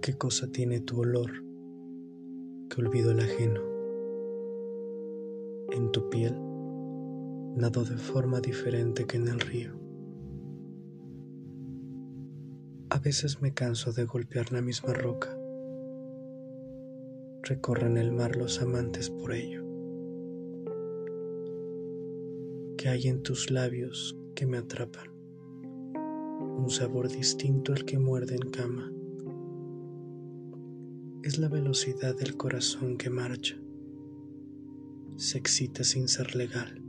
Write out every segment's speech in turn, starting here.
¿Qué cosa tiene tu olor que olvido el ajeno? En tu piel nado de forma diferente que en el río. A veces me canso de golpear la misma roca. Recorren el mar los amantes por ello. ¿Qué hay en tus labios que me atrapan? Un sabor distinto al que muerde en cama es la velocidad del corazón que marcha, se excita sin ser legal.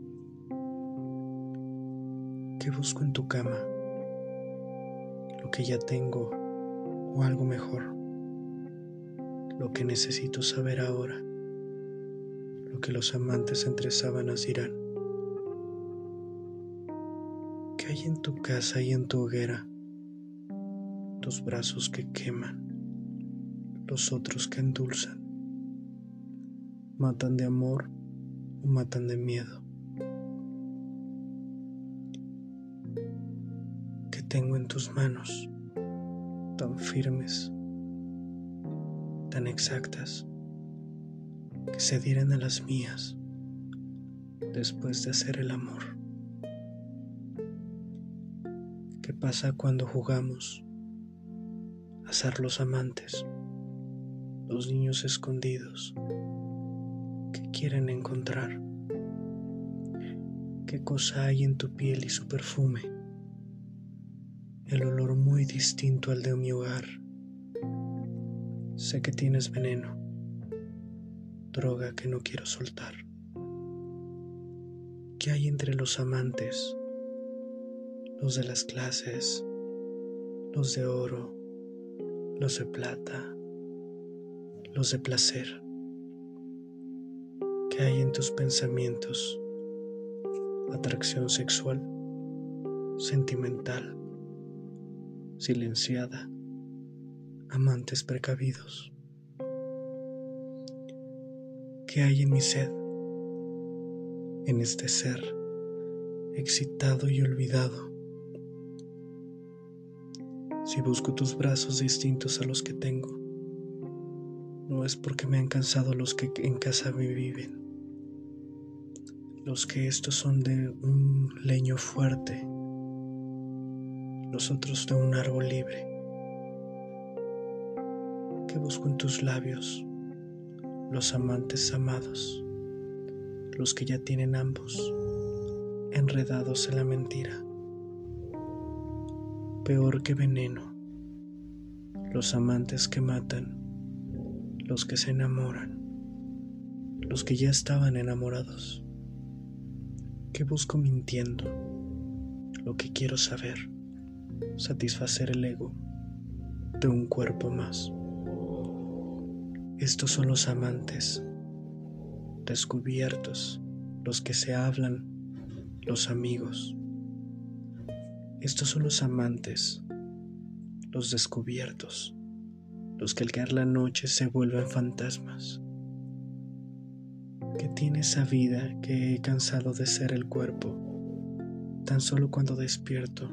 ¿Qué busco en tu cama? Lo que ya tengo o algo mejor. Lo que necesito saber ahora. Lo que los amantes entre sábanas dirán. ¿Qué hay en tu casa y en tu hoguera? Tus brazos que queman los otros que endulzan. Matan de amor o matan de miedo. Que tengo en tus manos tan firmes, tan exactas, que se dieran a las mías después de hacer el amor. ¿Qué pasa cuando jugamos a ser los amantes? Los niños escondidos que quieren encontrar. ¿Qué cosa hay en tu piel y su perfume? El olor muy distinto al de mi hogar. Sé que tienes veneno, droga que no quiero soltar. ¿Qué hay entre los amantes? Los de las clases, los de oro, los de plata, los de placer. ¿Qué hay en tus pensamientos? Atracción sexual, sentimental, silenciada, amantes precavidos. ¿Qué hay en mi sed? En este ser excitado y olvidado. Si busco tus brazos distintos a los que tengo, es porque me han cansado los que en casa me viven, los que estos son de un leño fuerte, los otros de un árbol libre. Que busco en tus labios los amantes amados, los que ya tienen ambos, enredados en la mentira. Peor que veneno, los amantes que matan los que se enamoran, los que ya estaban enamorados. ¿Qué busco mintiendo? Lo que quiero saber, satisfacer el ego de un cuerpo más. Estos son los amantes, descubiertos, los que se hablan, los amigos. Estos son los amantes, los descubiertos los que al caer la noche se vuelven fantasmas. Que tiene esa vida que he cansado de ser el cuerpo, tan solo cuando despierto,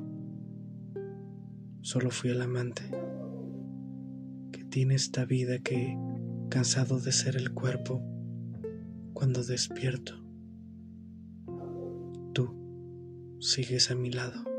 solo fui el amante. Que tiene esta vida que, cansado de ser el cuerpo, cuando despierto, tú sigues a mi lado.